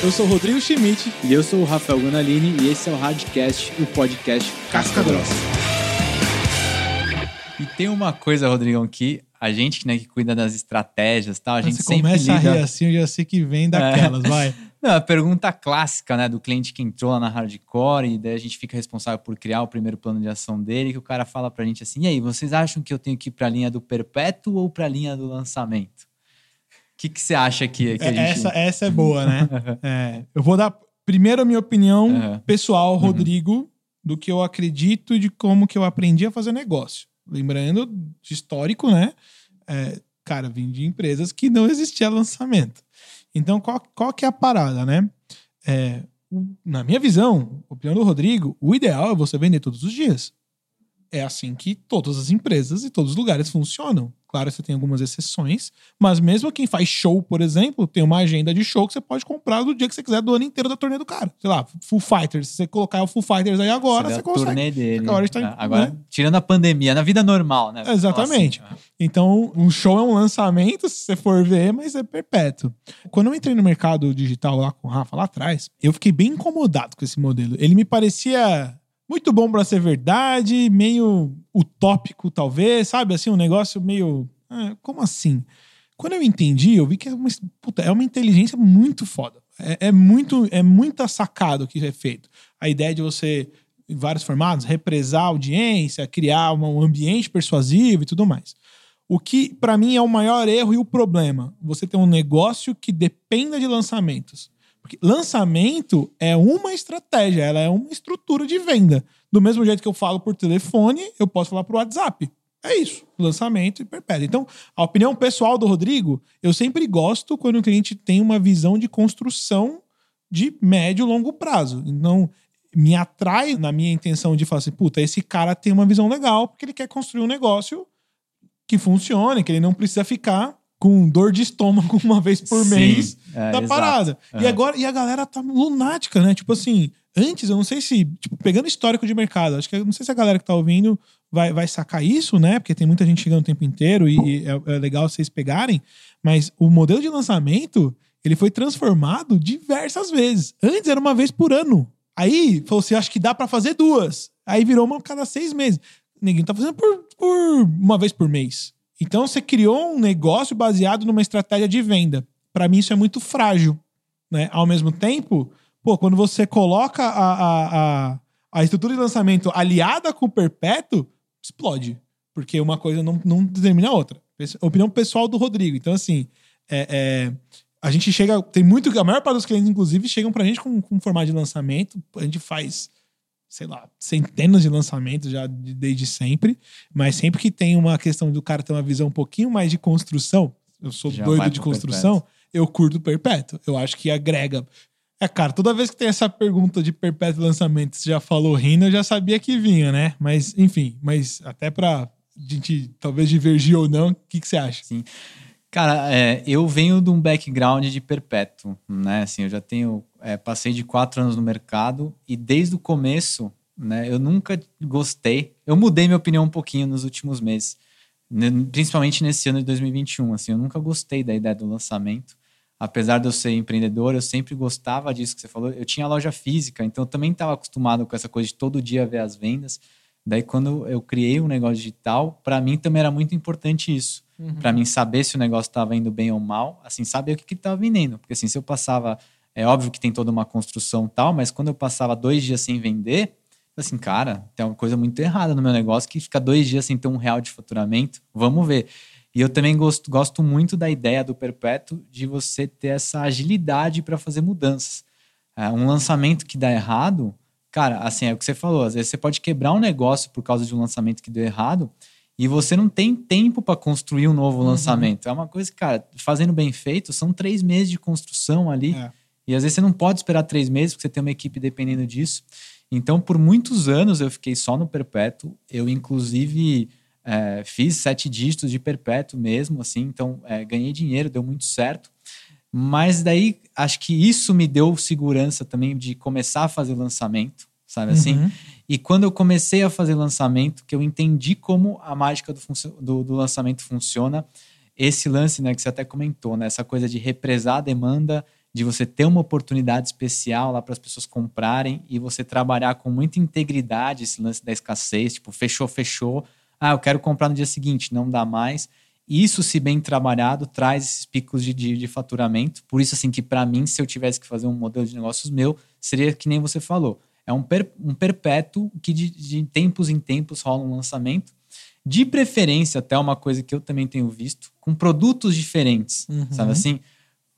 Eu sou o Rodrigo Schmidt. E eu sou o Rafael Gonalini e esse é o Radcast, o podcast Casca Grossa. E tem uma coisa, Rodrigão, que a gente né, que cuida das estratégias tal, a gente Você sempre começa lida... a rir assim, eu já sei que vem daquelas, é. vai. Não, a pergunta clássica, né, do cliente que entrou lá na Hardcore e daí a gente fica responsável por criar o primeiro plano de ação dele, que o cara fala pra gente assim, e aí, vocês acham que eu tenho que ir pra linha do perpétuo ou pra linha do lançamento? O que, que você acha que, que a gente... Essa, essa é boa, né? é, eu vou dar primeiro a minha opinião uhum. pessoal, uhum. Rodrigo, uhum. do que eu acredito e de como que eu aprendi a fazer negócio. Lembrando de histórico, né? É, cara, vim de empresas que não existia lançamento. Então, qual, qual que é a parada, né? É, na minha visão, opinião do Rodrigo, o ideal é você vender todos os dias. É assim que todas as empresas e todos os lugares funcionam. Claro, você tem algumas exceções, mas mesmo quem faz show, por exemplo, tem uma agenda de show que você pode comprar do dia que você quiser do ano inteiro da turnê do cara. Sei lá, Full Fighters. Se você colocar o Full Fighters aí agora, você, você consegue. Turnê dele. Agora, né? agora né? tirando a pandemia, na vida normal, né? Exatamente. Assim, então, um show é um lançamento, se você for ver, mas é perpétuo. Quando eu entrei no mercado digital lá com o Rafa, lá atrás, eu fiquei bem incomodado com esse modelo. Ele me parecia muito bom para ser verdade, meio utópico, talvez, sabe? Assim, um negócio meio. Ah, como assim? Quando eu entendi, eu vi que é uma, puta, é uma inteligência muito foda. É, é, muito é muita sacado que é feito. A ideia de você, em vários formatos, represar a audiência, criar um ambiente persuasivo e tudo mais. O que, para mim, é o maior erro e o problema. Você ter um negócio que dependa de lançamentos. Porque lançamento é uma estratégia, ela é uma estrutura de venda. Do mesmo jeito que eu falo por telefone, eu posso falar por WhatsApp. É isso, lançamento e perpétuo. Então, a opinião pessoal do Rodrigo, eu sempre gosto quando o cliente tem uma visão de construção de médio e longo prazo. Então, me atrai na minha intenção de falar assim, puta, esse cara tem uma visão legal porque ele quer construir um negócio que funcione, que ele não precisa ficar com dor de estômago uma vez por Sim, mês é, da parada. E é. agora, e a galera tá lunática, né? Tipo assim, antes, eu não sei se, tipo, pegando histórico de mercado, acho que não sei se a galera que tá ouvindo vai, vai sacar isso, né? Porque tem muita gente chegando o tempo inteiro e, e é, é, legal vocês pegarem, mas o modelo de lançamento, ele foi transformado diversas vezes. Antes era uma vez por ano. Aí, falou assim, acho que dá para fazer duas. Aí virou uma cada seis meses. Ninguém tá fazendo por, por uma vez por mês. Então você criou um negócio baseado numa estratégia de venda. Para mim isso é muito frágil, né? Ao mesmo tempo, pô, quando você coloca a, a, a, a estrutura de lançamento aliada com o perpétuo, explode, porque uma coisa não, não determina a outra. Opinião pessoal do Rodrigo. Então assim, é, é, a gente chega, tem muito, a maior parte dos clientes inclusive chegam pra gente com, com formato de lançamento, a gente faz sei lá, centenas de lançamentos já desde sempre, mas sempre que tem uma questão do cara ter uma visão um pouquinho mais de construção, eu sou já doido de construção, perpétuo. eu curto perpétuo. Eu acho que agrega. É, cara, toda vez que tem essa pergunta de perpétuo lançamento, você já falou rindo, eu já sabia que vinha, né? Mas, enfim, mas até pra gente talvez divergir ou não, o que, que você acha? Sim. Cara, é, eu venho de um background de perpétuo, né? Assim, eu já tenho, é, passei de quatro anos no mercado e desde o começo, né? Eu nunca gostei. Eu mudei minha opinião um pouquinho nos últimos meses, principalmente nesse ano de 2021. Assim, eu nunca gostei da ideia do lançamento. Apesar de eu ser empreendedor, eu sempre gostava disso que você falou. Eu tinha loja física, então eu também estava acostumado com essa coisa de todo dia ver as vendas. Daí, quando eu criei um negócio digital, para mim também era muito importante isso Uhum. para mim saber se o negócio estava indo bem ou mal, assim, saber o que estava vendendo. Porque assim, se eu passava. É óbvio que tem toda uma construção tal, mas quando eu passava dois dias sem vender, assim, cara, tem uma coisa muito errada no meu negócio que fica dois dias sem ter um real de faturamento. Vamos ver. E eu também gosto, gosto muito da ideia do perpétuo de você ter essa agilidade para fazer mudanças. É, um lançamento que dá errado, cara, assim, é o que você falou, às vezes você pode quebrar um negócio por causa de um lançamento que deu errado, e você não tem tempo para construir um novo uhum. lançamento. É uma coisa que, cara, fazendo bem feito, são três meses de construção ali. É. E às vezes você não pode esperar três meses, porque você tem uma equipe dependendo disso. Então, por muitos anos eu fiquei só no perpétuo. Eu, inclusive, é, fiz sete dígitos de perpétuo mesmo, assim. Então, é, ganhei dinheiro, deu muito certo. Mas daí, acho que isso me deu segurança também de começar a fazer lançamento, sabe assim? Uhum. E quando eu comecei a fazer lançamento, que eu entendi como a mágica do, do, do lançamento funciona, esse lance né, que você até comentou, né, essa coisa de represar a demanda, de você ter uma oportunidade especial lá para as pessoas comprarem e você trabalhar com muita integridade esse lance da escassez, tipo, fechou, fechou. Ah, eu quero comprar no dia seguinte, não dá mais. Isso, se bem trabalhado, traz esses picos de, de, de faturamento. Por isso, assim, que para mim, se eu tivesse que fazer um modelo de negócios meu, seria que nem você falou. É um, per, um perpétuo que de, de tempos em tempos rola um lançamento. De preferência, até uma coisa que eu também tenho visto, com produtos diferentes, uhum. sabe assim?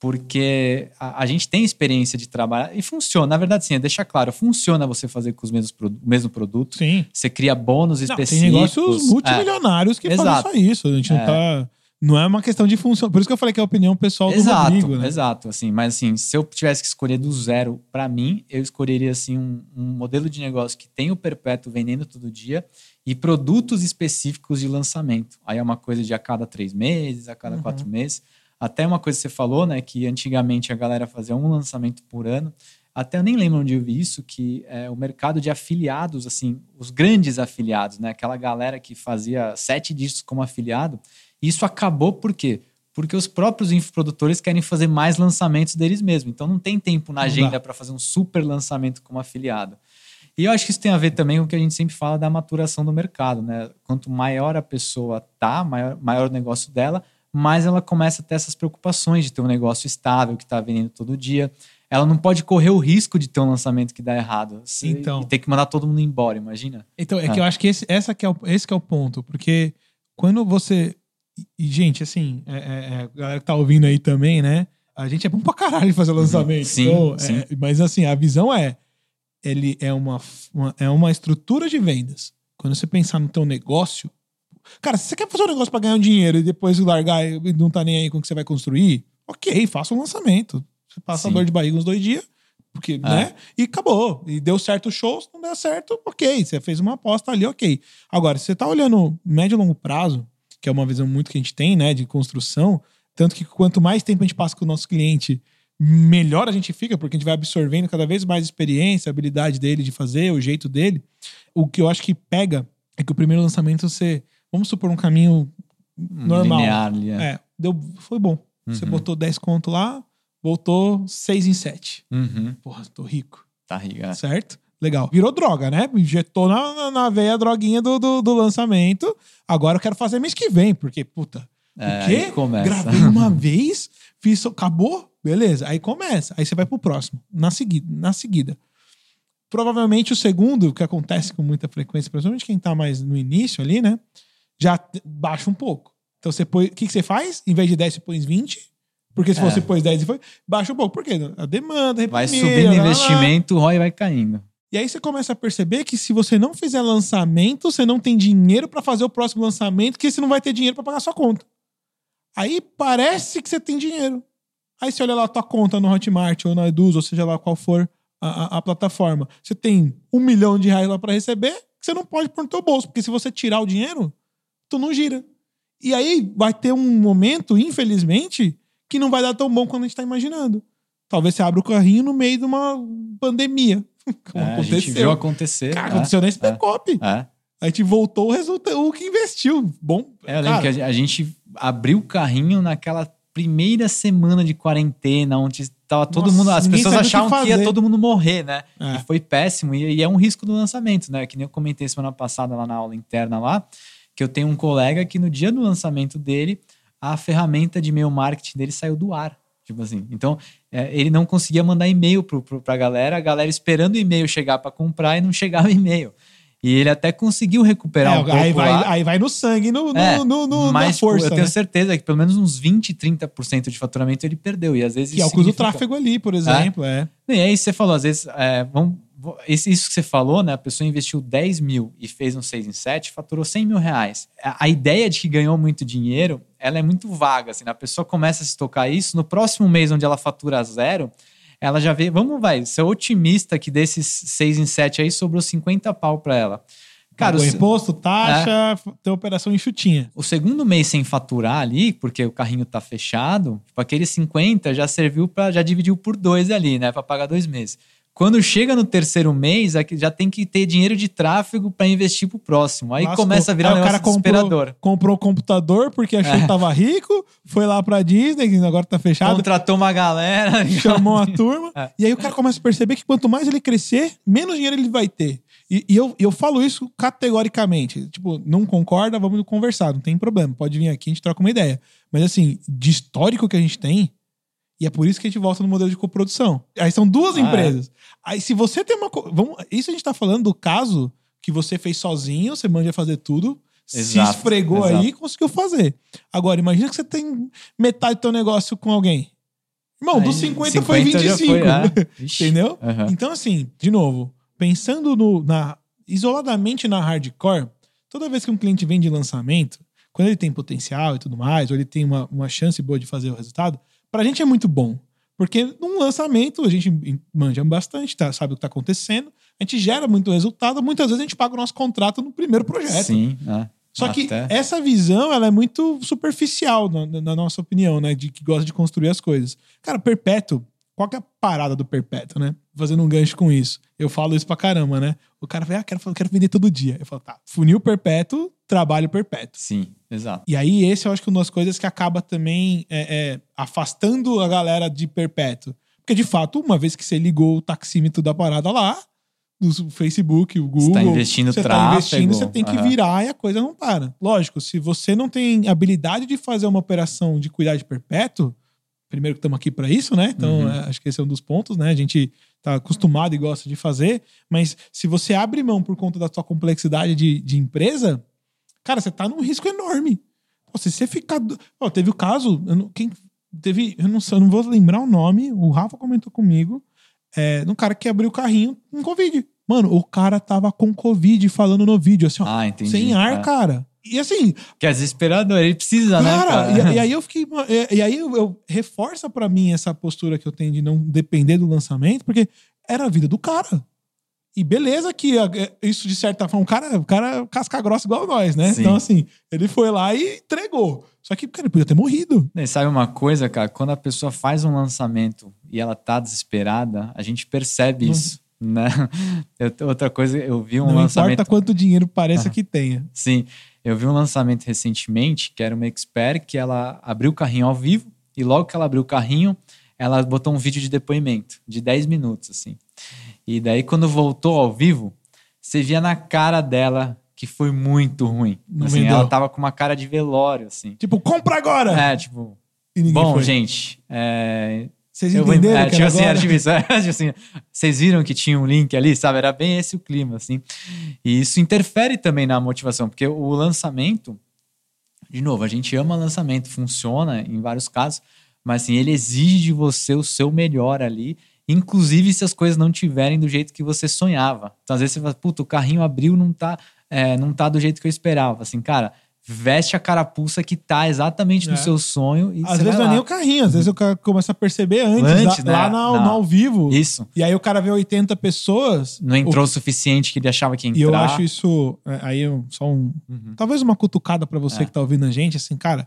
porque a, a, gente tem experiência de trabalhar e funciona. Na verdade, sim, deixa claro, funciona você fazer com os mesmos o mesmo produto. Sim. Você cria bônus não, específicos. Tem negócios multimilionários é. que Exato. fazem só isso. A gente é. não tá. Não é uma questão de função. Por isso que eu falei que é a opinião pessoal exato, do Rodrigo, né? Exato, assim. Mas assim, se eu tivesse que escolher do zero, para mim, eu escolheria assim um, um, modelo de negócio que tem o perpétuo vendendo todo dia e produtos específicos de lançamento. Aí é uma coisa de a cada três meses, a cada uhum. quatro meses. Até uma coisa que você falou, né? Que antigamente a galera fazia um lançamento por ano. Até eu nem lembro onde eu vi isso, que é o mercado de afiliados, assim, os grandes afiliados, né? Aquela galera que fazia sete dígitos como afiliado. Isso acabou por quê? Porque os próprios infoprodutores querem fazer mais lançamentos deles mesmos. Então não tem tempo na agenda para fazer um super lançamento como afiliado. E eu acho que isso tem a ver também com o que a gente sempre fala da maturação do mercado, né? Quanto maior a pessoa tá, maior, maior o negócio dela, mas ela começa a ter essas preocupações de ter um negócio estável que está vendendo todo dia. Ela não pode correr o risco de ter um lançamento que dá errado. Então, e ter que mandar todo mundo embora, imagina. Então, é ah. que eu acho que esse, essa que é o, esse que é o ponto, porque quando você. E, gente, assim, é, é, é, a galera que tá ouvindo aí também, né? A gente é bom pra caralho fazer uhum. lançamento. Sim, então, sim. É, mas assim, a visão é. Ele é uma, uma, é uma estrutura de vendas. Quando você pensar no teu negócio, Cara, se você quer fazer um negócio para ganhar um dinheiro e depois largar e não tá nem aí com o que você vai construir, ok, faça um lançamento. Você passa Sim. a dor de barriga uns dois dias, porque, é. né? E acabou. E deu certo o show, se não deu certo, ok. Você fez uma aposta ali, ok. Agora, se você tá olhando médio e longo prazo, que é uma visão muito que a gente tem, né, de construção, tanto que quanto mais tempo a gente passa com o nosso cliente, melhor a gente fica, porque a gente vai absorvendo cada vez mais experiência, a habilidade dele de fazer, o jeito dele. O que eu acho que pega é que o primeiro lançamento você Vamos supor um caminho normal. Linear, linear. É, deu, foi bom. Uhum. Você botou 10 conto lá, voltou 6 em 7. Uhum. Porra, tô rico. Tá rico. É. Certo? Legal. Virou droga, né? Injetou na, na, na veia a droguinha do, do, do, lançamento. Agora eu quero fazer mês que vem, porque, puta. É, o quê? Começa. Gravei uma vez, fiz, acabou, beleza. Aí começa. Aí você vai pro próximo, na seguida. Na seguida. Provavelmente o segundo, que acontece com muita frequência, principalmente quem tá mais no início ali, né? já baixa um pouco. Então você põe. O que, que você faz? Em vez de 10, você põe 20. Porque se é. você pôs 10 e foi, baixa um pouco. Por quê? A demanda, Vai subindo o investimento, o ROI vai caindo. E aí você começa a perceber que se você não fizer lançamento, você não tem dinheiro para fazer o próximo lançamento, que você não vai ter dinheiro para pagar sua conta. Aí parece que você tem dinheiro. Aí você olha lá a tua conta no Hotmart ou na Eduz, ou seja lá qual for a, a, a plataforma. Você tem um milhão de reais lá para receber, que você não pode pôr no teu bolso. Porque se você tirar o dinheiro, tu não gira. E aí vai ter um momento, infelizmente, que não vai dar tão bom quanto a gente tá imaginando. Talvez você abra o carrinho no meio de uma pandemia. Como é, aconteceu. A gente viu acontecer. Cara, é, aconteceu nesse é, Pecop. É. A gente voltou o resultado, o que investiu. Bom. É, eu lembro que a gente abriu o carrinho naquela primeira semana de quarentena, onde tava todo Nossa, mundo. As pessoas achavam que, que, ia todo mundo morrer, né? É. E foi péssimo. E, e, é um risco do lançamento, né? Que nem eu comentei semana passada lá na aula interna lá que eu tenho um colega que no dia do lançamento dele, a ferramenta de e-mail marketing dele saiu do ar. Tipo assim. Então, é, ele não conseguia mandar e-mail pro, pra galera, a galera esperando o e-mail chegar para comprar e não chegava o e-mail. E ele até conseguiu recuperar é, um pouco aí vai, lá. Aí vai no sangue, no, é, no, no, mas, na tipo, força. eu tenho né? certeza que pelo menos uns 20, 30% de faturamento ele perdeu. E às vezes. Que é o custo do tráfego ali, por exemplo. É. é. E aí você falou, às vezes, é, vamos, isso que você falou, né? A pessoa investiu 10 mil e fez um 6 em 7, faturou 100 mil reais. A ideia de que ganhou muito dinheiro, ela é muito vaga. Assim, né? A pessoa começa a se tocar isso, no próximo mês, onde ela fatura zero, ela já vê, vamos, vai, ser otimista que desses 6 em 7 aí sobrou 50 pau para ela. Cara, o imposto, taxa, é, tem operação enxutinha. O segundo mês sem faturar ali, porque o carrinho tá fechado, tipo, aquele 50 já serviu para já dividiu por dois ali, né, para pagar dois meses. Quando chega no terceiro mês, aqui já tem que ter dinheiro de tráfego para investir pro próximo. Aí Lascou. começa a virar Aí um o cara comprou, desesperador. comprou o computador porque achou É. que tava rico, foi lá pra Disney, agora tá fechado, Contratou uma galera. chamou a turma. É. E aí o cara começa a perceber que quanto mais ele crescer, menos dinheiro ele vai ter. E, e eu, eu falo isso categoricamente. Tipo, não concorda, vamos conversar, não tem problema. Pode vir aqui, a gente troca uma ideia. Mas assim, de histórico que a gente tem, e é por isso que a gente volta no modelo de coprodução. Aí são duas Ah, é. empresas. Aí se você tem uma. Vamos, isso a gente tá falando do caso que você fez sozinho, você manja fazer tudo. se Exato, esfregou exato. aí e conseguiu fazer. Agora, imagina que você tem metade do teu negócio com alguém. Irmão, Aí, dos 50, foi 50 já 25. foi, é. Ixi. Entendeu? Aham. Então, assim, de novo, pensando no, na, isoladamente na hardcore, toda vez que um cliente vem de lançamento, quando ele tem potencial e tudo mais, ou ele tem uma, uma chance boa de fazer o resultado, pra gente é muito bom. Porque num lançamento a gente manja bastante, tá? sabe o que tá acontecendo, a gente gera muito resultado, muitas vezes a gente paga o nosso contrato no primeiro projeto. Sim, é. Só que Até- essa visão, ela é muito superficial, na, na- na nossa opinião, né? De que gosta de construir as coisas. Cara, perpétuo, qual que é a parada do perpétuo, né? Fazendo um gancho com isso. Eu falo isso pra caramba, né? O cara vai, ah, quero, quero vender todo dia. Eu falo, tá, funil perpétuo, trabalho perpétuo. Sim, exato. E aí, esse eu acho que é uma das coisas que acaba também é, é, afastando a galera de perpétuo. Porque, de fato, uma vez que você ligou o taxímetro da parada lá, do Facebook, o Google. tá investindo você tráfego, tá investindo, você tem que aham. virar e a coisa não para. Lógico, se você não tem habilidade de fazer uma operação de cuidar de perpétuo, primeiro que estamos aqui para isso, né? Então, Uhum. é, acho que esse é um dos pontos, né? A gente tá acostumado e gosta de fazer, mas se você abre mão por conta da sua complexidade de, de empresa, cara, você tá num risco enorme. Pô, se você ficar. teve o caso, eu não- quem teve, eu não, sei, eu não vou lembrar o nome, o Rafa comentou comigo, é, de um cara que abriu o carrinho com Covid. Mano, o cara tava com Covid falando no vídeo, assim, ó, Ah, entendi. sem ar, É. cara. E assim, Que é desesperador, ele precisa, né, cara, cara? E, e aí eu fiquei. E, e aí eu, eu reforça pra mim essa postura que eu tenho de não depender do lançamento, porque era a vida do cara. E beleza que é, isso, de certa forma, o cara, o cara é casca grossa igual nós, né? Sim. Então, assim, ele foi lá e entregou. Só que, cara, ele podia ter morrido. E sabe uma coisa, cara? Quando a pessoa faz um lançamento e ela tá desesperada, a gente percebe Não. isso, né? Eu- outra coisa, eu vi um não lançamento... importa quanto dinheiro pareça que tenha. Sim, eu vi um lançamento recentemente, que era uma expert, que ela abriu o carrinho ao vivo, e logo que ela abriu o carrinho, ela botou um vídeo de depoimento, de 10 minutos, assim. E daí, quando voltou ao vivo, você via na cara dela que foi muito ruim. Não assim, ela tava com uma cara de velório, assim. Tipo, compra agora! É, tipo, bom, foi. gente, é, Vocês eu vou, entenderam é, tipo assim, agora? era isso, tipo assim, vocês viram que tinha um link ali, sabe? Era bem esse o clima, assim. E isso interfere também na motivação, porque o lançamento, de novo, a gente ama lançamento, funciona em vários casos, mas assim, ele exige de você o seu melhor ali, inclusive se as coisas não tiverem do jeito que você sonhava. Então, às vezes você fala, puta, o carrinho abriu, não tá, é, não tá do jeito que eu esperava. Assim, cara, veste a carapuça que tá exatamente no É. seu sonho e Às vezes não é lá. nem o carrinho, às vezes o cara começa a perceber antes, Antes, lá, lá né? na- Não. no ao vivo. Isso. E aí o cara vê 80 pessoas. Não entrou o suficiente que ele achava que ia E entrar. eu acho isso. é, Aí só um. Uhum. Talvez uma cutucada pra você É. que tá ouvindo a gente, assim, cara.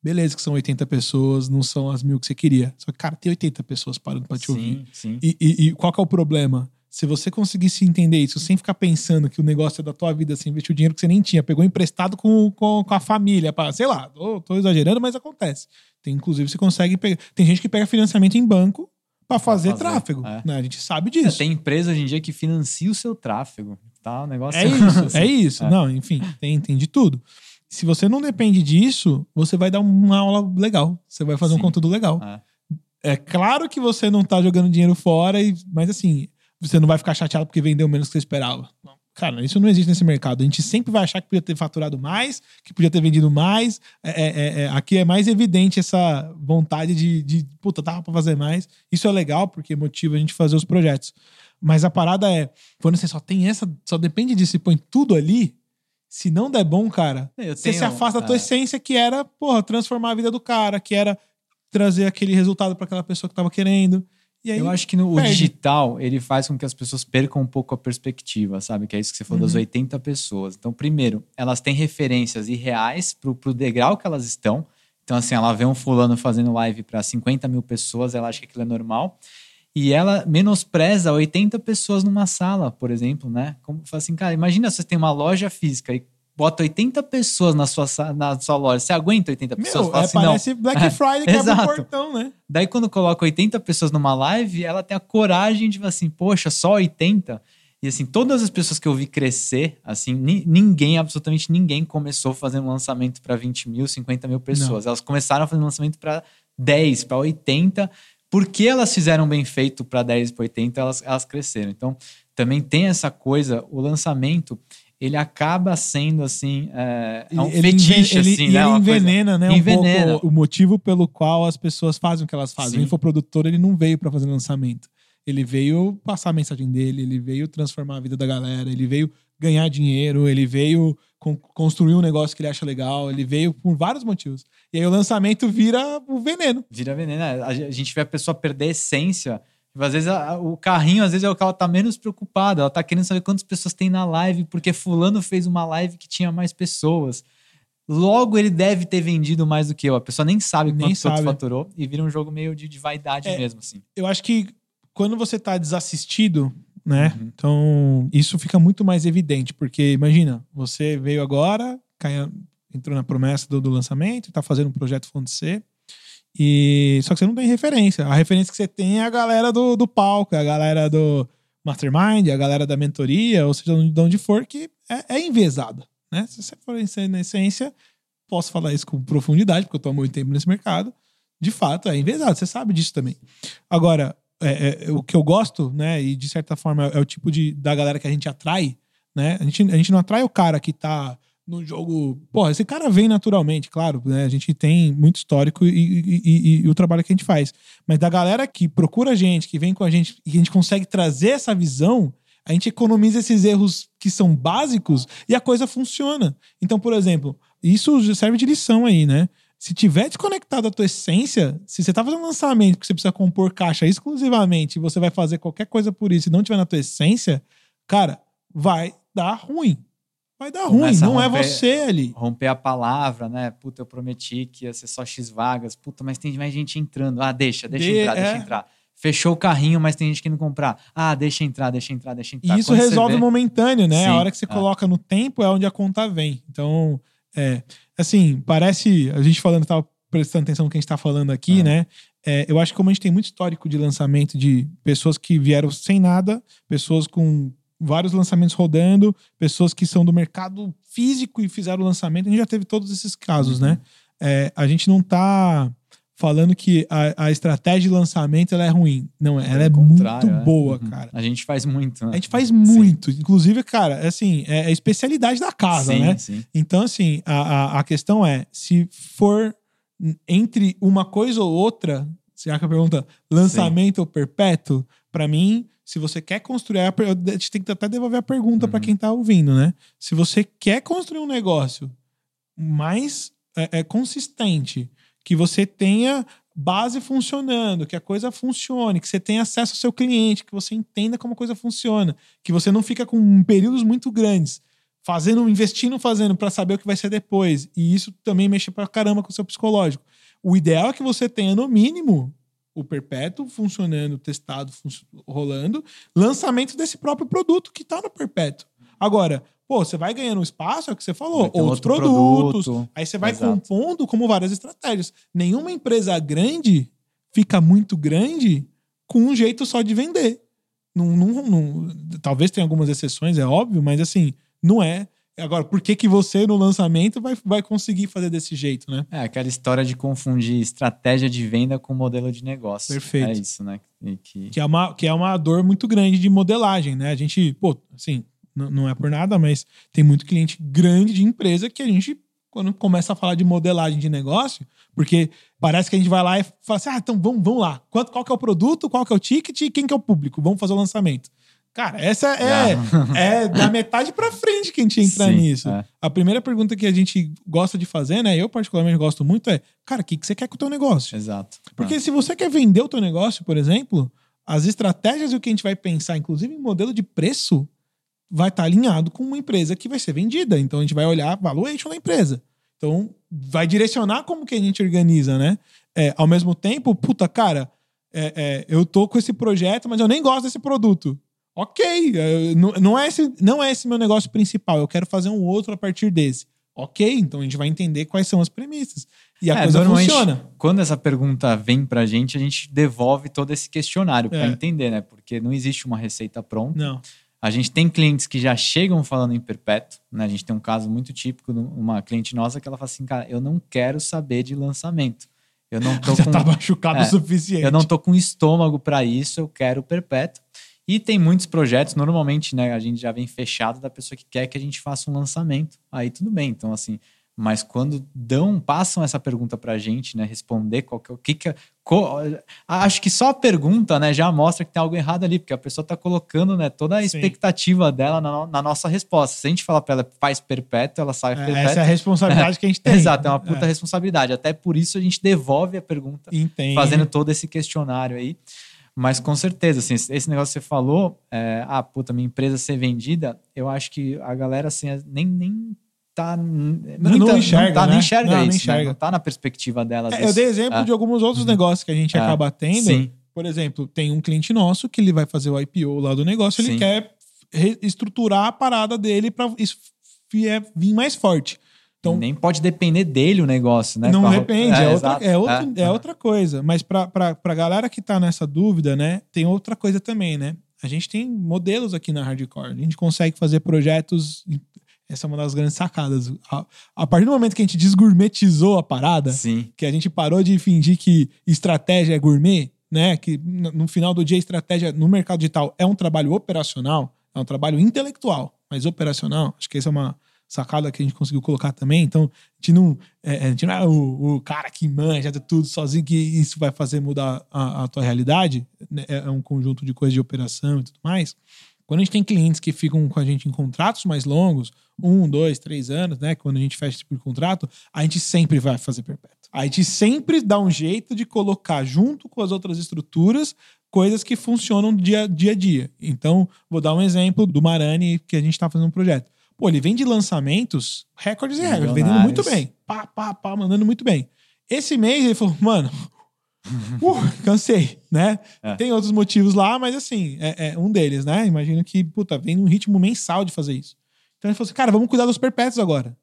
Beleza que são 80 pessoas, não são as mil que você queria. Só que, cara, tem 80 pessoas parando pra te ouvir. Sim, sim. E, e- e qual que é o problema? Se você conseguisse entender isso sem ficar pensando que o negócio é da tua vida, você investiu dinheiro que você nem tinha, pegou emprestado com, com, com a família, pra, sei lá, tô, tô exagerando, mas acontece. Tem, inclusive, você consegue pegar. Tem gente que pega financiamento em banco pra fazer, fazer, tráfego. é. né? A gente sabe É, disso. tem empresa hoje em dia que financia o seu tráfego. Tá? O negócio É isso, assim. é isso. É. Não, enfim, tem, tem de tudo. Se você não depende disso, você vai dar uma aula legal. Você vai fazer um Sim. conteúdo legal. É. É claro que você não tá jogando dinheiro fora, e- mas assim, você não vai ficar chateado porque vendeu menos que você esperava. Não. Cara, isso não existe nesse mercado. A gente sempre vai achar que podia ter faturado mais, que podia ter vendido mais. É, é, é, é, aqui é mais evidente essa vontade de, de puta, tava pra fazer mais. Isso é legal porque motiva a gente fazer os projetos. Mas a parada é, quando você só tem essa, só depende disso e põe tudo ali, se não der bom, cara, você se afasta da tua é. essência, que era, porra, transformar a vida do cara, que era trazer aquele resultado para aquela pessoa que tava querendo. Aí, Eu acho que no, o digital ele faz com que as pessoas percam um pouco a perspectiva, sabe? Que é isso que você falou das Uhum. 80 pessoas. Então, primeiro, elas têm referências irreais pro, pro degrau que elas estão. Então, assim, ela vê um fulano fazendo live para 50 mil pessoas, ela acha que aquilo é normal. E ela menospreza 80 pessoas numa sala, por exemplo, né? Como fala assim, cara, imagina você tem uma loja física e bota 80 pessoas na sua, na sua loja. Você aguenta 80 pessoas? Meu, é, assim, parece Black Friday que abre o portão, né? Daí quando coloca 80 pessoas numa live, ela tem a coragem de falar assim, poxa, só 80? E assim, todas as pessoas que eu vi crescer, assim, ninguém, absolutamente ninguém começou fazendo um lançamento para 20 mil, 50 mil pessoas. Não. Elas começaram a fazer um lançamento para 10, para 80. Porque elas fizeram bem feito para 10 para 80, elas, elas cresceram. Então, também tem essa coisa, o lançamento, ele acaba sendo assim é, é um ele fetiche ele, assim, né? Ele envenena, né? Envenena. Um pouco o motivo pelo qual as pessoas fazem o que elas fazem. Sim. O infoprodutor ele não veio para fazer lançamento. Ele veio passar a mensagem dele, ele veio transformar a vida da galera, ele veio ganhar dinheiro, ele veio construir um negócio que ele acha legal, ele veio por vários motivos. E aí o lançamento vira o veneno. Vira veneno. É, a gente vê a pessoa perder a essência. Às vezes a, o carrinho, às vezes é o que ela tá menos preocupada. Ela tá querendo saber quantas pessoas tem na live, porque fulano fez uma live que tinha mais pessoas. Logo ele deve ter vendido mais do que eu. A pessoa nem sabe nem quanto sabe. faturou e vira um jogo meio de, de vaidade é, mesmo, assim. Eu acho que quando você está desassistido, né? Uhum. Então, isso fica muito mais evidente, porque imagina, você veio agora, caiu, entrou na promessa do, do lançamento, está fazendo um projeto Fonte C, e só que você não tem referência. A referência que você tem é a galera do, do palco, é a galera do mastermind, é a galera da mentoria, ou seja, de onde for, que é, é envezada, né? Se você for na essência, posso falar isso com profundidade, porque eu estou há muito tempo nesse mercado, de fato, é envezado, você sabe disso também. Agora, é, é, o que eu gosto, né? E de certa forma é o tipo de, da galera que a gente atrai, né? A gente, a gente não atrai o cara que tá no jogo. Pô, esse cara vem naturalmente, claro, né? A gente tem muito histórico e, e, e, e, o trabalho que a gente faz. Mas da galera que procura a gente, que vem com a gente e a gente consegue trazer essa visão, a gente economiza esses erros que são básicos e a coisa funciona. Então, por exemplo, isso serve de lição aí, né? se tiver desconectado a tua essência, se você tá fazendo um lançamento que você precisa compor caixa exclusivamente e você vai fazer qualquer coisa por isso e não tiver na tua essência, cara, vai dar ruim. Vai dar Começa ruim, não é romper, é você ali. Romper a palavra, né? Puta, eu prometi que ia ser só X vagas. Puta, mas tem mais gente entrando. Ah, deixa, deixa De, entrar, é... deixa entrar. Fechou o carrinho, mas tem gente que não comprar. Ah, deixa entrar, deixa entrar, deixa entrar. E isso Quando resolve vê... momentâneo, né? Sim, a hora que você é. coloca no tempo é onde a conta vem. Então, é, assim, parece. A gente falando, tava prestando atenção no que a gente tá falando aqui, né? É, eu acho que como a gente tem muito histórico de lançamento de pessoas que vieram sem nada, pessoas com vários lançamentos rodando, pessoas que são do mercado físico e fizeram o lançamento, a gente já teve todos esses casos, né? uhum. É, a gente não tá falando que a, a estratégia de lançamento ela é ruim. Não, ela é muito é. boa, uhum. cara. A gente faz muito. Né? A gente faz muito. Sim. Inclusive, cara, é assim, é a especialidade da casa, sim, né? Sim. Então, assim, a, a, a, questão é, se for entre uma coisa ou outra, se a pergunta lançamento ou perpétuo, para mim, se você quer construir, a, gente tem que até devolver a pergunta uhum. para quem tá ouvindo, né? Se você quer construir um negócio mais é, é consistente, que você tenha base funcionando, que a coisa funcione, que você tenha acesso ao seu cliente, que você entenda como a coisa funciona, que você não fica com períodos muito grandes fazendo, investindo, fazendo para saber o que vai ser depois. E isso também mexe pra caramba com o seu psicológico. O ideal é que você tenha no mínimo o perpétuo funcionando, testado, fun rolando, lançamento desse próprio produto que está no perpétuo. Agora, Pô, você vai ganhando espaço, é o que você falou, outros outro produtos. Produto. Aí você vai Exato. compondo como várias estratégias. Nenhuma empresa grande fica muito grande com um jeito só de vender. Não, não, não, talvez tenha algumas exceções, é óbvio, mas assim, não é. Agora, por que, que você no lançamento vai, vai conseguir fazer desse jeito, né? É aquela história de confundir estratégia de venda com modelo de negócio. Perfeito. É isso, né? Que... Que, é uma, que é uma dor muito grande de modelagem, né? A gente, pô, assim, não é por nada, mas tem muito cliente grande de empresa que a gente, quando começa a falar de modelagem de negócio, porque parece que a gente vai lá e fala assim: ah, então vamos, vamos lá. Quanto, qual que é o produto, qual que é o ticket e quem que é o público? Vamos fazer o lançamento. Cara, essa é, é da metade para frente que a gente entra Sim, nisso. É. A primeira pergunta que a gente gosta de fazer, né? Eu particularmente gosto muito é, cara, o que, que você quer com o teu negócio? Exato. Porque é. se você quer vender o teu negócio, por exemplo, as estratégias e o que a gente vai pensar, inclusive em modelo de preço, vai estar tá alinhado com uma empresa que vai ser vendida. Então a gente vai olhar a valuation da empresa. Então vai direcionar como que a gente organiza, né? É, ao mesmo tempo, puta, cara, é, é, eu tô com esse projeto, mas eu nem gosto desse produto. Ok, é, não, é esse, não é esse meu negócio principal. Eu quero fazer um outro a partir desse. Ok, então a gente vai entender quais são as premissas. E a É, coisa funciona. Quando essa pergunta vem pra gente, a gente devolve todo esse questionário pra É. entender, né? Porque não existe uma receita pronta. Não. A gente tem clientes que já chegam falando em perpétuo, né? A gente tem um caso muito típico de uma cliente nossa que ela fala assim, cara, eu não quero saber de lançamento. Eu não tô Já com tá machucado É, o suficiente. eu não tô com estômago para isso, eu quero perpétuo. E tem muitos projetos, normalmente, né, a gente já vem fechado da pessoa que quer que a gente faça um lançamento. Aí tudo bem. Então, assim, mas quando dão, passam essa pergunta pra gente, né, responder qual que, é o que que co- acho que só a pergunta, né, já mostra que tem algo errado ali, porque a pessoa tá colocando, né, toda a Sim. expectativa dela na, na nossa resposta. Se a gente falar para ela faz perpétuo, ela sabe É, perpétuo. essa é a responsabilidade que a gente tem. Exato, é uma puta responsabilidade. Até por isso a gente devolve a pergunta fazendo todo esse questionário aí. Mas com certeza, assim, esse negócio que você falou, é, ah, puta, minha empresa ser vendida, eu acho que a galera, assim, nem, nem tá. não enxerga, tá, né? nem enxerga Não, não isso, enxerga. Né? Não tá na perspectiva dela. às É, eu dei exemplo É. de alguns outros negócios que a gente É. acaba tendo. Sim. Por exemplo, tem um cliente nosso que ele vai fazer o IPO lá do negócio, ele Sim. quer reestruturar a parada dele para isso vier- vir mais forte. Então, Nem pode depender dele o negócio, né? não a- depende, é, outra, exato. é, outra, é É. outra coisa. Mas pra, pra, pra galera que tá nessa dúvida, né, tem outra coisa também, né? A gente tem modelos aqui na Hardcore. A gente consegue fazer projetos. Essa é uma das grandes sacadas. A, a partir do momento que a gente desgourmetizou a parada, Sim. que a gente parou de fingir que estratégia é gourmet, né? Que no no final do dia, estratégia no mercado digital é um trabalho operacional, é um trabalho intelectual, mas operacional. Acho que essa é uma sacada que a gente conseguiu colocar também. Então, a gente não, é, a gente não é o, o cara que manja de tudo sozinho, que isso vai fazer mudar a, a tua realidade. né? É é um conjunto de coisas de operação e tudo mais. Quando a gente tem clientes que ficam com a gente em contratos mais longos, um, dois, três anos, né? Quando a gente fecha esse tipo de contrato, a gente sempre vai fazer perpétuo. A gente sempre dá um jeito de colocar junto com as outras estruturas coisas que funcionam dia, dia a dia. Então, vou dar um exemplo do Marani, que a gente está fazendo um projeto. Pô, ele vem de lançamentos, recordes e recordes, vendendo muito bem. Pá, pá, pá, mandando muito bem. Esse mês ele falou, mano, uh, cansei, né? É. Tem outros motivos lá, mas assim, é, é um deles, né? Imagino que, puta, vem num ritmo mensal de fazer isso. Então ele falou assim, cara, vamos cuidar dos perpétuos agora.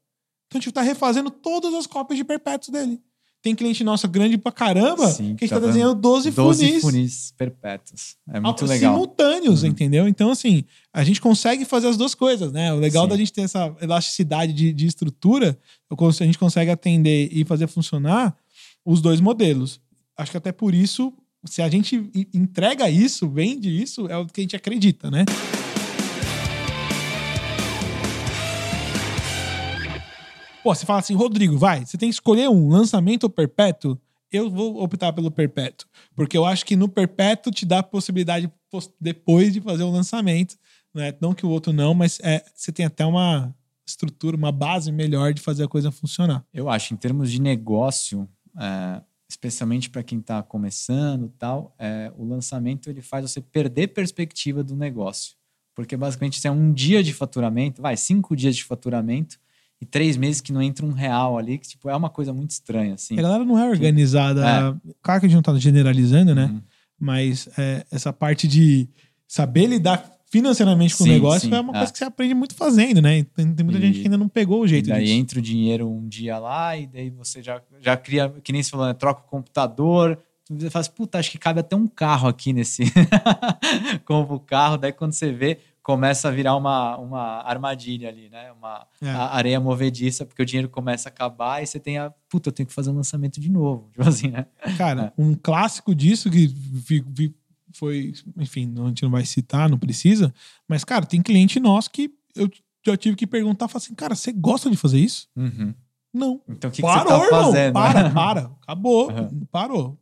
Então a gente tá refazendo todas as cópias de perpétuos dele. Tem cliente nosso grande pra caramba Sim, que a gente tá tá desenhando 12, 12 funis. funis perpétuos. É muito legal. Simultâneos, Uhum. entendeu? Então, assim, a gente consegue fazer as duas coisas, né? O legal Sim. da gente ter essa elasticidade de, de estrutura, a gente consegue atender e fazer funcionar os dois modelos. Acho que até por isso, se a gente entrega isso, vende isso, é o que a gente acredita, né? Pô, você fala assim, Rodrigo, vai, você tem que escolher um, lançamento ou perpétuo? Eu vou optar pelo perpétuo. Porque eu acho que no perpétuo te dá a possibilidade pos- depois de fazer o lançamento. Né? Não que o outro não, mas é, você tem até uma estrutura, uma base melhor de fazer a coisa funcionar. Eu acho, em termos de negócio, é, especialmente para quem está começando tal, é, o lançamento ele faz você perder perspectiva do negócio. Porque basicamente isso é um dia de faturamento, vai, cinco dias de faturamento e três meses que não entra um real ali, que tipo, é uma coisa muito estranha, assim. A galera não é organizada. É. Claro que a gente não tá generalizando, né? Uhum. Mas é, essa parte de saber lidar financeiramente com o Sim, negócio sim, é uma é. coisa que você aprende muito fazendo, né? Tem, tem muita E- gente que ainda não pegou o E jeito daí disso. entra o dinheiro um dia lá, e daí você já, já cria, que nem você falou, né? troca o computador. Você assim, puta, acho que cabe até um carro aqui nesse. Compra o carro, daí quando você vê, começa a virar uma, uma armadilha ali, né? Uma É. areia movediça, porque o dinheiro começa a acabar e você tem a. Puta, eu tenho que fazer um lançamento de novo. Tipo assim, né? Cara, um clássico disso que foi, enfim, a gente não vai citar, não precisa, mas, cara, tem cliente nosso que eu já tive que perguntar, falar assim, cara, você gosta de fazer isso? Uhum. Não. Então o que, que Parou, você tá irmão. fazendo? Para, para. Acabou. Uhum. Parou.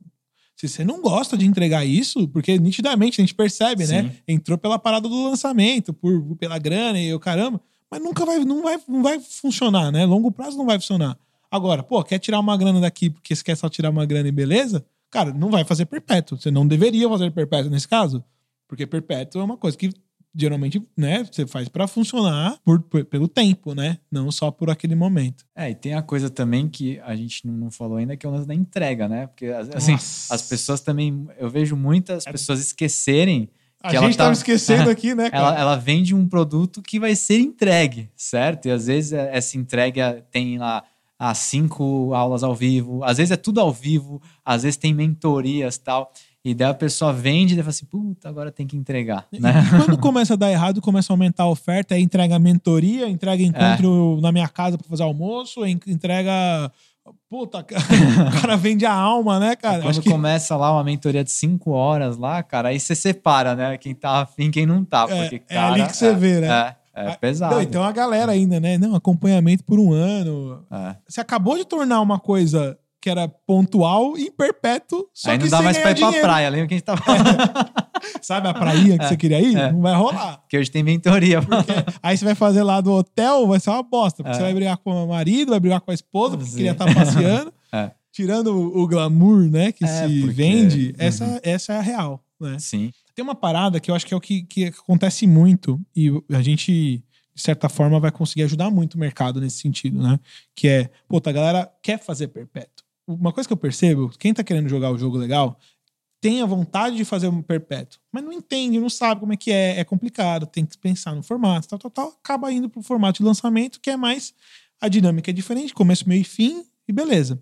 Se você não gosta de entregar isso, porque nitidamente a gente percebe, né? Sim. Entrou pela parada do lançamento, por, pela grana e o caramba, mas nunca vai, não vai, não vai funcionar, né? Longo prazo não vai funcionar. Agora, pô, quer tirar uma grana daqui porque você quer só tirar uma grana e beleza? Cara, não vai fazer perpétuo. Você não deveria fazer perpétuo nesse caso. Porque perpétuo é uma coisa que geralmente, né, você faz para funcionar por, por, pelo tempo, né? Não só por aquele momento. É, e tem a coisa também que a gente não falou ainda, que é o lance da entrega, né? Porque, assim, Nossa. as pessoas também. Eu vejo muitas pessoas esquecerem. A que ela gente tá- tava esquecendo aqui, né, cara? Ela, ela vende um produto que vai ser entregue, certo? E às vezes é- essa entrega tem lá as cinco aulas ao vivo, às vezes é tudo ao vivo, às vezes tem mentorias e tal. E daí a pessoa vende e daí fala assim, puta, agora tem que entregar, né? Quando começa a dar errado, começa a aumentar a oferta, aí entrega mentoria, entrega encontro na minha casa pra fazer almoço, en- entrega. Puta, o cara vende a alma, né, cara? Quando que começa lá uma mentoria de cinco horas lá, cara, aí você separa, né? Quem tá afim, quem não tá. É, Porque, é cara, ali que você é- vê, né? É, é Ah, pesado. Não, e tem uma galera ainda, né? Não, acompanhamento por um ano. É. Você acabou de tornar uma coisa que era pontual em perpétuo, só Aí que não dá mais pra ir pra praia, lembra que a gente tava falando? Sabe a praia que você queria ir? é. Não vai rolar. que hoje tem mentoria. Aí você vai fazer lá do hotel, vai ser uma bosta. Porque É. você vai brigar com o marido, vai brigar com a esposa, porque Sim. queria estar passeando. É. Tirando o, o glamour, né, que É, se porque- vende, Uhum. essa, essa é a real, né? Sim. Tem uma parada que eu acho que é o que, que acontece muito e a gente, de certa forma, vai conseguir ajudar muito o mercado nesse sentido, né? Que é, pô, a galera quer fazer perpétuo. Uma coisa que eu percebo, quem tá querendo jogar o jogo legal tem a vontade de fazer um perpétuo, mas não entende, não sabe como é que é, é complicado, tem que pensar no formato, tal, tal, tal, acaba indo pro formato de lançamento, que é mais a dinâmica é diferente, começo, meio e fim, e beleza.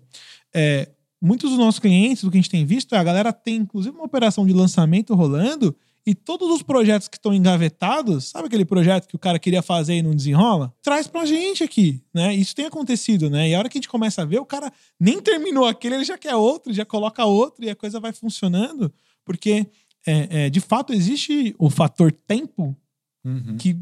É, muitos dos nossos clientes, do que a gente tem visto, é a galera tem inclusive uma operação de lançamento rolando e todos os projetos que estão engavetados, sabe aquele projeto que o cara queria fazer e não desenrola? Traz pra gente aqui, né? Isso tem acontecido, né? E a hora que a gente começa a ver, o cara nem terminou aquele, ele já quer outro, já coloca outro e a coisa vai funcionando, porque é, é, de fato existe o fator tempo Uhum. que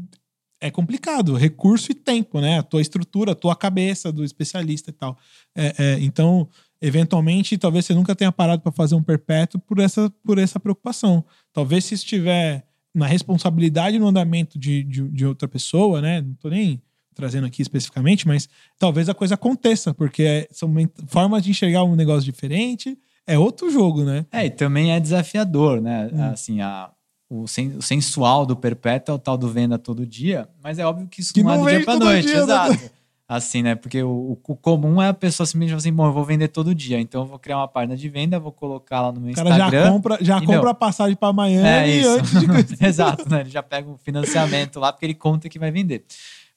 é complicado, recurso e tempo, né? A tua estrutura, a tua cabeça do especialista e tal. É, é, então, eventualmente, talvez você nunca tenha parado para fazer um perpétuo por essa, por essa preocupação. Talvez se estiver na responsabilidade no andamento de, de, de outra pessoa, né? Não tô nem trazendo aqui especificamente, mas talvez a coisa aconteça, porque é- são formas de enxergar um negócio diferente, é outro jogo, né? É, e também é desafiador, né? Hum. Assim, a, o, sen- o sensual do perpétuo é o tal do venda todo dia, mas é óbvio que isso Que não, é do dia pra noite, dia, né? exato. Assim, né? Porque o, o comum é a pessoa simplesmente falar assim, bom, eu vou vender todo dia, então eu vou criar uma página de venda, vou colocar lá no meu O cara já Instagram. compra, já e, compra meu, a passagem para Miami É isso. antes de Exato, né? Ele já pega o financiamento lá porque ele conta que vai vender.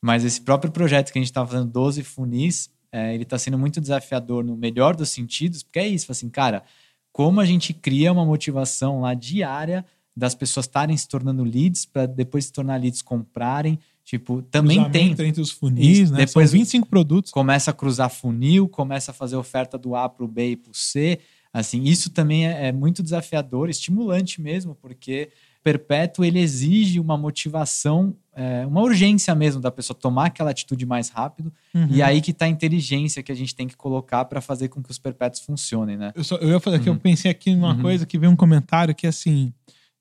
Mas esse próprio projeto que a gente estava fazendo, 12 funis, é, ele está sendo muito desafiador no melhor dos sentidos, porque é isso, assim, cara, como a gente cria uma motivação lá diária das pessoas estarem se tornando leads para depois se tornar leads comprarem. Tipo, também tem. Entre os funis, Isso, né? depois- São 25 produtos. Começa a cruzar funil, começa a fazer oferta do A para o B e para o C. Assim, isso também é, é muito desafiador, estimulante mesmo, porque perpétuo ele exige uma motivação, é, uma urgência mesmo da pessoa tomar aquela atitude mais rápido. Uhum. E aí que está a inteligência que a gente tem que colocar para fazer com que os perpétuos funcionem, né? Eu, só, eu ia fazer aqui, eu Uhum. pensei aqui numa Uhum. coisa que veio um comentário que assim,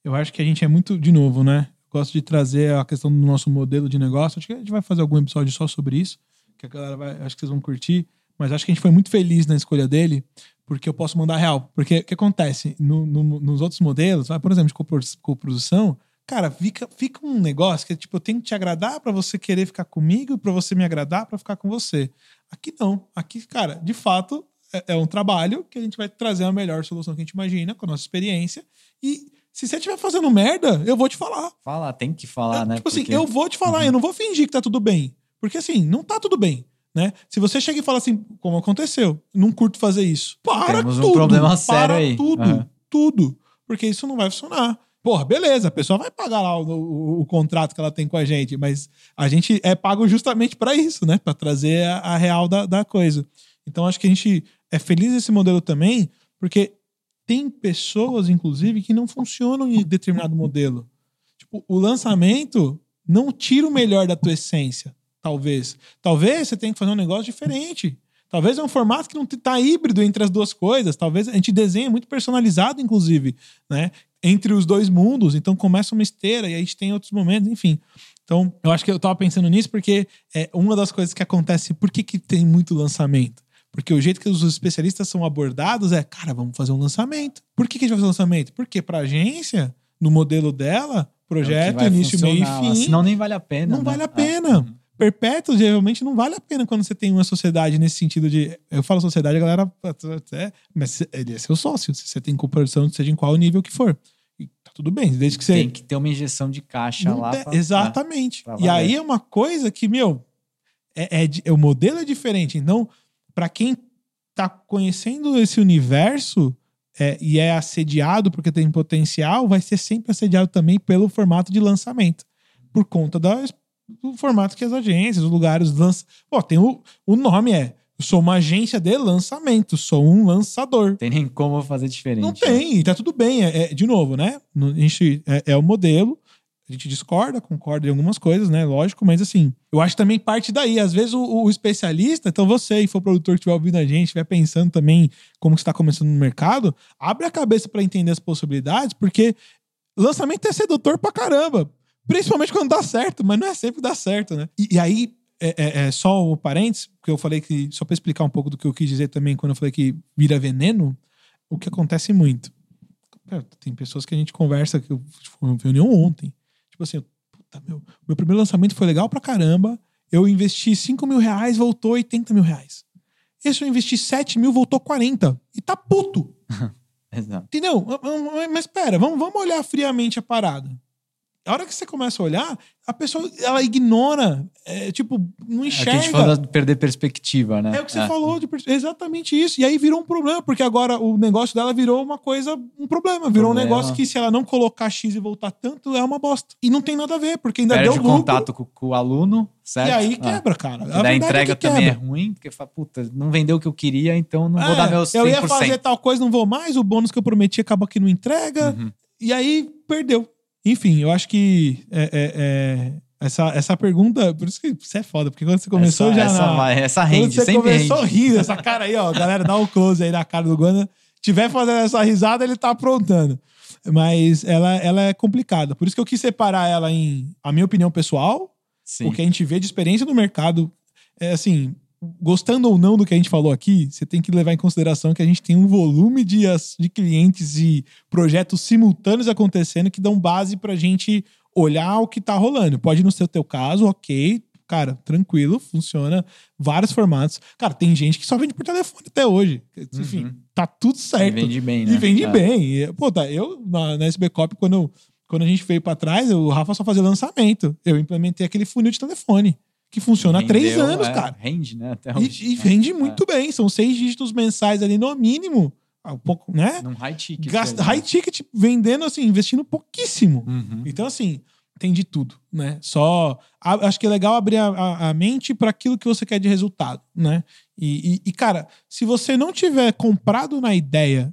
eu acho que a gente é muito, de novo, né? Gosto de trazer a questão do nosso modelo de negócio. Acho que a gente vai fazer algum episódio só sobre isso, que a galera vai, acho que vocês vão curtir. Mas acho que a gente foi muito feliz na escolha dele, porque eu posso mandar real. Porque o que acontece? No- no- nos outros modelos, por exemplo, de copro- coprodução, cara, fica, fica um negócio que tipo, eu tenho que te agradar para você querer ficar comigo para você me agradar para ficar com você. Aqui não. Aqui, cara, de fato, é, é um trabalho que a gente vai trazer a melhor solução que a gente imagina, com a nossa experiência. E se você estiver fazendo merda, eu vou te falar. Fala, tem que falar, É, né? tipo assim, Porque- eu vou te falar, Uhum. eu não vou fingir que tá tudo bem. Porque assim, não tá tudo bem. Né? Se você chega e fala assim, como aconteceu, não curto fazer isso. Para Temos um tudo. problema sério para aí. tudo. Aham. Tudo. Porque isso não vai funcionar. Porra, beleza, a pessoa vai pagar lá o, o- o contrato que ela tem com a gente, mas a gente é pago justamente para isso, né? Para trazer a, a real da, da coisa. Então acho que a gente é feliz nesse modelo também, porque tem pessoas, inclusive, que não funcionam em determinado modelo. Tipo, o lançamento não tira o melhor da tua essência, talvez. Talvez você tenha que fazer um negócio diferente. Talvez é um formato que não está híbrido entre as duas coisas. Talvez a gente desenhe muito personalizado, inclusive, né? Entre os dois mundos. Então começa uma esteira e aí a gente tem outros momentos, enfim. Então, eu acho que eu tava pensando nisso porque é uma das coisas que acontece. Por que, que tem muito lançamento? Porque o jeito que os especialistas são abordados é, cara, vamos fazer um lançamento. Por que, que a gente vai fazer um lançamento? Porque para a agência, no modelo dela, projeto, É início, meio e fim. Senão nem vale a pena. Não né? vale a Ah, pena. uhum. Perpétuo, geralmente, não vale a pena quando você tem uma sociedade nesse sentido de. Eu falo sociedade, a galera. É, mas ele é seu sócio. Se você tem cooperação, seja em qual nível que for. E tá tudo bem, desde que você. Tem que ter uma injeção de caixa Não lá. pra- Exatamente. pra e aí é uma coisa que, meu, é, é di- o modelo é diferente. Então, para quem tá conhecendo esse universo é, e é assediado porque tem potencial, vai ser sempre assediado também pelo formato de lançamento. Por conta das- do formato que as agências, os lugares lançam. Pô, tem o, o nome é. Eu sou uma agência de lançamento, sou um lançador. Não tem nem como fazer diferente. Não tem, e tá tudo bem. É, é- de novo, né? A gente, é, é o modelo. A gente discorda, concorda em algumas coisas, né? Lógico, mas assim, eu acho também parte daí. Às vezes o, o especialista, então você e for produtor que estiver ouvindo a gente, estiver pensando também como está começando no mercado, abre a cabeça para entender as possibilidades, porque lançamento é sedutor pra caramba. Principalmente quando dá certo, mas não é sempre que dá certo, né? E, e aí, é, é- é só o parênteses, porque eu falei que, só para explicar um pouco do que eu quis dizer também quando eu falei que vira veneno, o que acontece muito. Tem pessoas que a gente conversa, que eu tipo, uma reunião ontem. Tipo assim, puta, meu, meu primeiro lançamento foi legal pra caramba. Eu investi 5 mil reais, voltou 80 mil reais. Esse eu investi 7 mil, voltou 40. E tá puto. Exato. Entendeu? Mas pera, vamos, vamos olhar friamente a parada. A hora que você começa a olhar, a pessoa ela ignora, é, tipo, não É que a enxerga. gente falou de perder perspectiva, né? É o que você falou, de exatamente isso. E aí virou um problema, porque agora o negócio dela virou uma coisa, um problema. Virou um Problema. negócio que se ela não colocar X e voltar tanto, é uma bosta. E não tem nada a ver, porque ainda Perde deu o lucro. contato com, com o aluno, certo? E aí Ah. quebra, cara. E A verdade entrega é também é ruim, porque fala, puta, não vendeu o que eu queria, então não vou É, dar meus 100%. Eu ia fazer tal coisa, não vou mais, o bônus que eu prometi acaba que não entrega, Uhum. e aí perdeu. Enfim, eu acho que é, é, é, essa, essa pergunta, por isso que você é foda, porque quando você começou essa, já essa, na, essa rende, você sempre começou rende. rindo, essa cara aí, ó, galera, dá um close aí na cara do Guana. Tiver fazendo essa risada, ele tá aprontando. Mas ela, ela é complicada. Por isso que eu quis separar ela em a minha opinião pessoal, Sim. o que a gente vê de experiência no mercado. É assim, gostando ou não do que a gente falou aqui, você tem que levar em consideração que a gente tem um volume de, de clientes e projetos simultâneos acontecendo que dão base pra gente olhar o que tá rolando. Pode não ser o teu caso, ok. Cara, tranquilo, funciona. Vários formatos. Cara, tem gente que só vende por telefone até hoje. Enfim, Uhum. tá tudo E certo. vende bem, né? E vende É. bem. E, pô, tá, eu na, na SB Cop, quando, eu- quando a gente veio pra trás, o Rafa só fazia lançamento. Eu implementei aquele funil de telefone, que funciona há três Rendeu, anos, é, cara. Rende, né? Até hoje. E, e vende muito bem. São seis dígitos mensais ali no mínimo. Ah, Um pouco, né? Num high ticket. Gasta, mesmo. high ticket vendendo assim, investindo pouquíssimo. Uhum. Então, assim, tem de tudo, né? Só. a- acho que é legal abrir a, a- a mente para aquilo que você quer de resultado, né? E, e- e, cara, se você não tiver comprado na ideia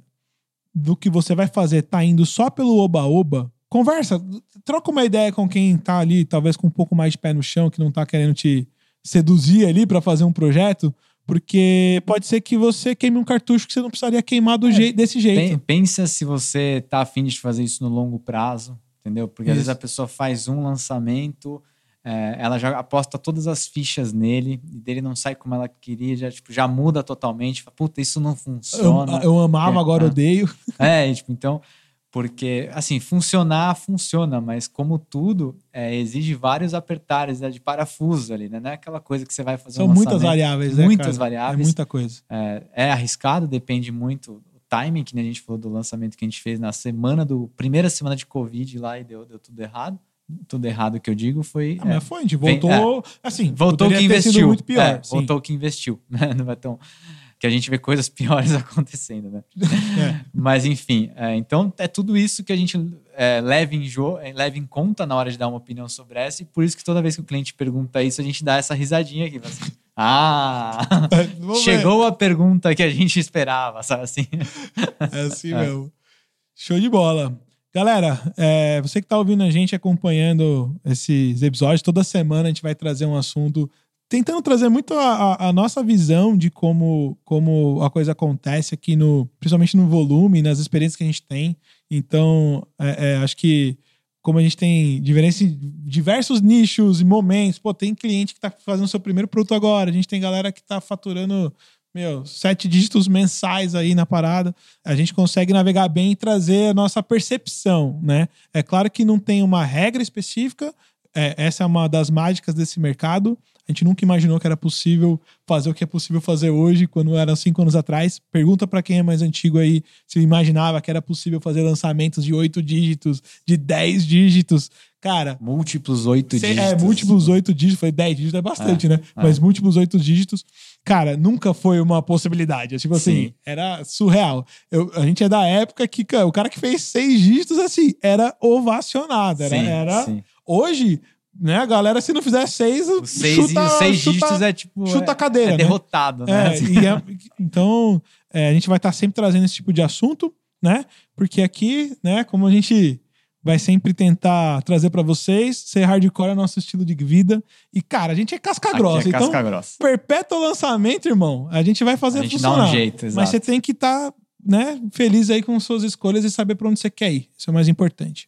do que você vai fazer, tá indo só pelo oba-oba, conversa, troca uma ideia com quem tá ali, talvez com um pouco mais de pé no chão, que não tá querendo te seduzir ali para fazer um projeto. Porque pode ser que você queime um cartucho que você não precisaria queimar do É. jei- desse jeito. Pen- Pensa se você tá afim de fazer isso no longo prazo, entendeu? Porque às Isso. vezes a pessoa faz um lançamento, é, ela já aposta todas as fichas nele, e dele não sai como ela queria, já, tipo, já muda totalmente. Fala, Puta, isso não Eu, funciona. eu amava, É, agora é. odeio. É, tipo, então, porque, assim, funcionar, funciona, mas como tudo, é, exige vários apertares né, de parafuso ali, né? Não é aquela coisa que você vai fazer São um muitas variáveis, né? Muitas cara? variáveis. É muita coisa. É, é arriscado, depende muito timing, que nem a gente falou do lançamento que a gente fez na semana do primeira semana de Covid lá e deu, deu tudo errado. Tudo errado que eu digo foi. Ah, é, mas foi, a gente Vem- voltou. Assim, voltou que investiu. muito pior. É, voltou que investiu. Né? Não é tão. Que a gente vê coisas piores acontecendo, né? É. Mas enfim, é, então é tudo isso que a gente é, leva, em jo é, leva em conta na hora de dar uma opinião sobre essa, e por isso que toda vez que o cliente pergunta isso, a gente dá essa risadinha aqui. Assim, ah! Chegou a pergunta que a gente esperava, sabe assim? É assim mesmo. Show de bola. Galera, é, você que tá ouvindo a gente, acompanhando esses episódios, toda semana a gente vai trazer um assunto, tentando trazer muito a, a- a nossa visão de como, como a coisa acontece aqui no, principalmente no volume, nas experiências que a gente tem. Então, é, é, acho que como a gente tem diversos, diversos nichos e momentos, pô, tem cliente que tá fazendo seu primeiro produto agora, a gente tem galera que tá faturando meu, sete dígitos mensais aí na parada, a gente consegue navegar bem e trazer a nossa percepção, né? É claro que não tem uma regra específica, é, essa é uma das mágicas desse mercado. A gente nunca imaginou que era possível fazer o que é possível fazer hoje, quando era cinco anos atrás. Pergunta para quem é mais antigo aí se imaginava que era possível fazer lançamentos de oito dígitos, de dez dígitos. Cara. Múltiplos oito dígitos. É, múltiplos oito dígitos. Foi dez dígitos, é bastante, é, né? É. Mas múltiplos oito dígitos. Cara, nunca foi uma possibilidade. Tipo assim, Sim. era surreal. Eu, a gente é da época que o cara que fez seis dígitos, assim, era ovacionado. Era. Sim, era sim. Hoje, né, a galera, se não fizer seis, seis, chuta, seis chuta, dígitos é tipo. Chuta a cadeira. É, é derrotado, né? É, é, então, é, a gente vai estar tá sempre trazendo esse tipo de assunto, né? Porque aqui, né, como a gente vai sempre tentar trazer para vocês. Ser hardcore é nosso estilo de vida. E, cara, a gente é casca grossa. É casca então, grossa. perpétuo lançamento, irmão, a gente vai fazer a gente funcionar. Dá um jeito, exato. Mas você tem que estar tá, né, feliz aí com suas escolhas e saber para onde você quer ir. Isso é o mais importante.